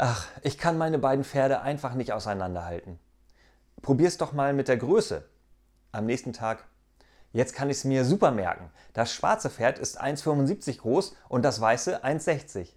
Ach, ich kann meine beiden Pferde einfach nicht auseinanderhalten. Probier's doch mal mit der Größe. Am nächsten Tag. Jetzt kann ich es mir super merken. Das schwarze Pferd ist 1,75 groß und das weiße 1,60.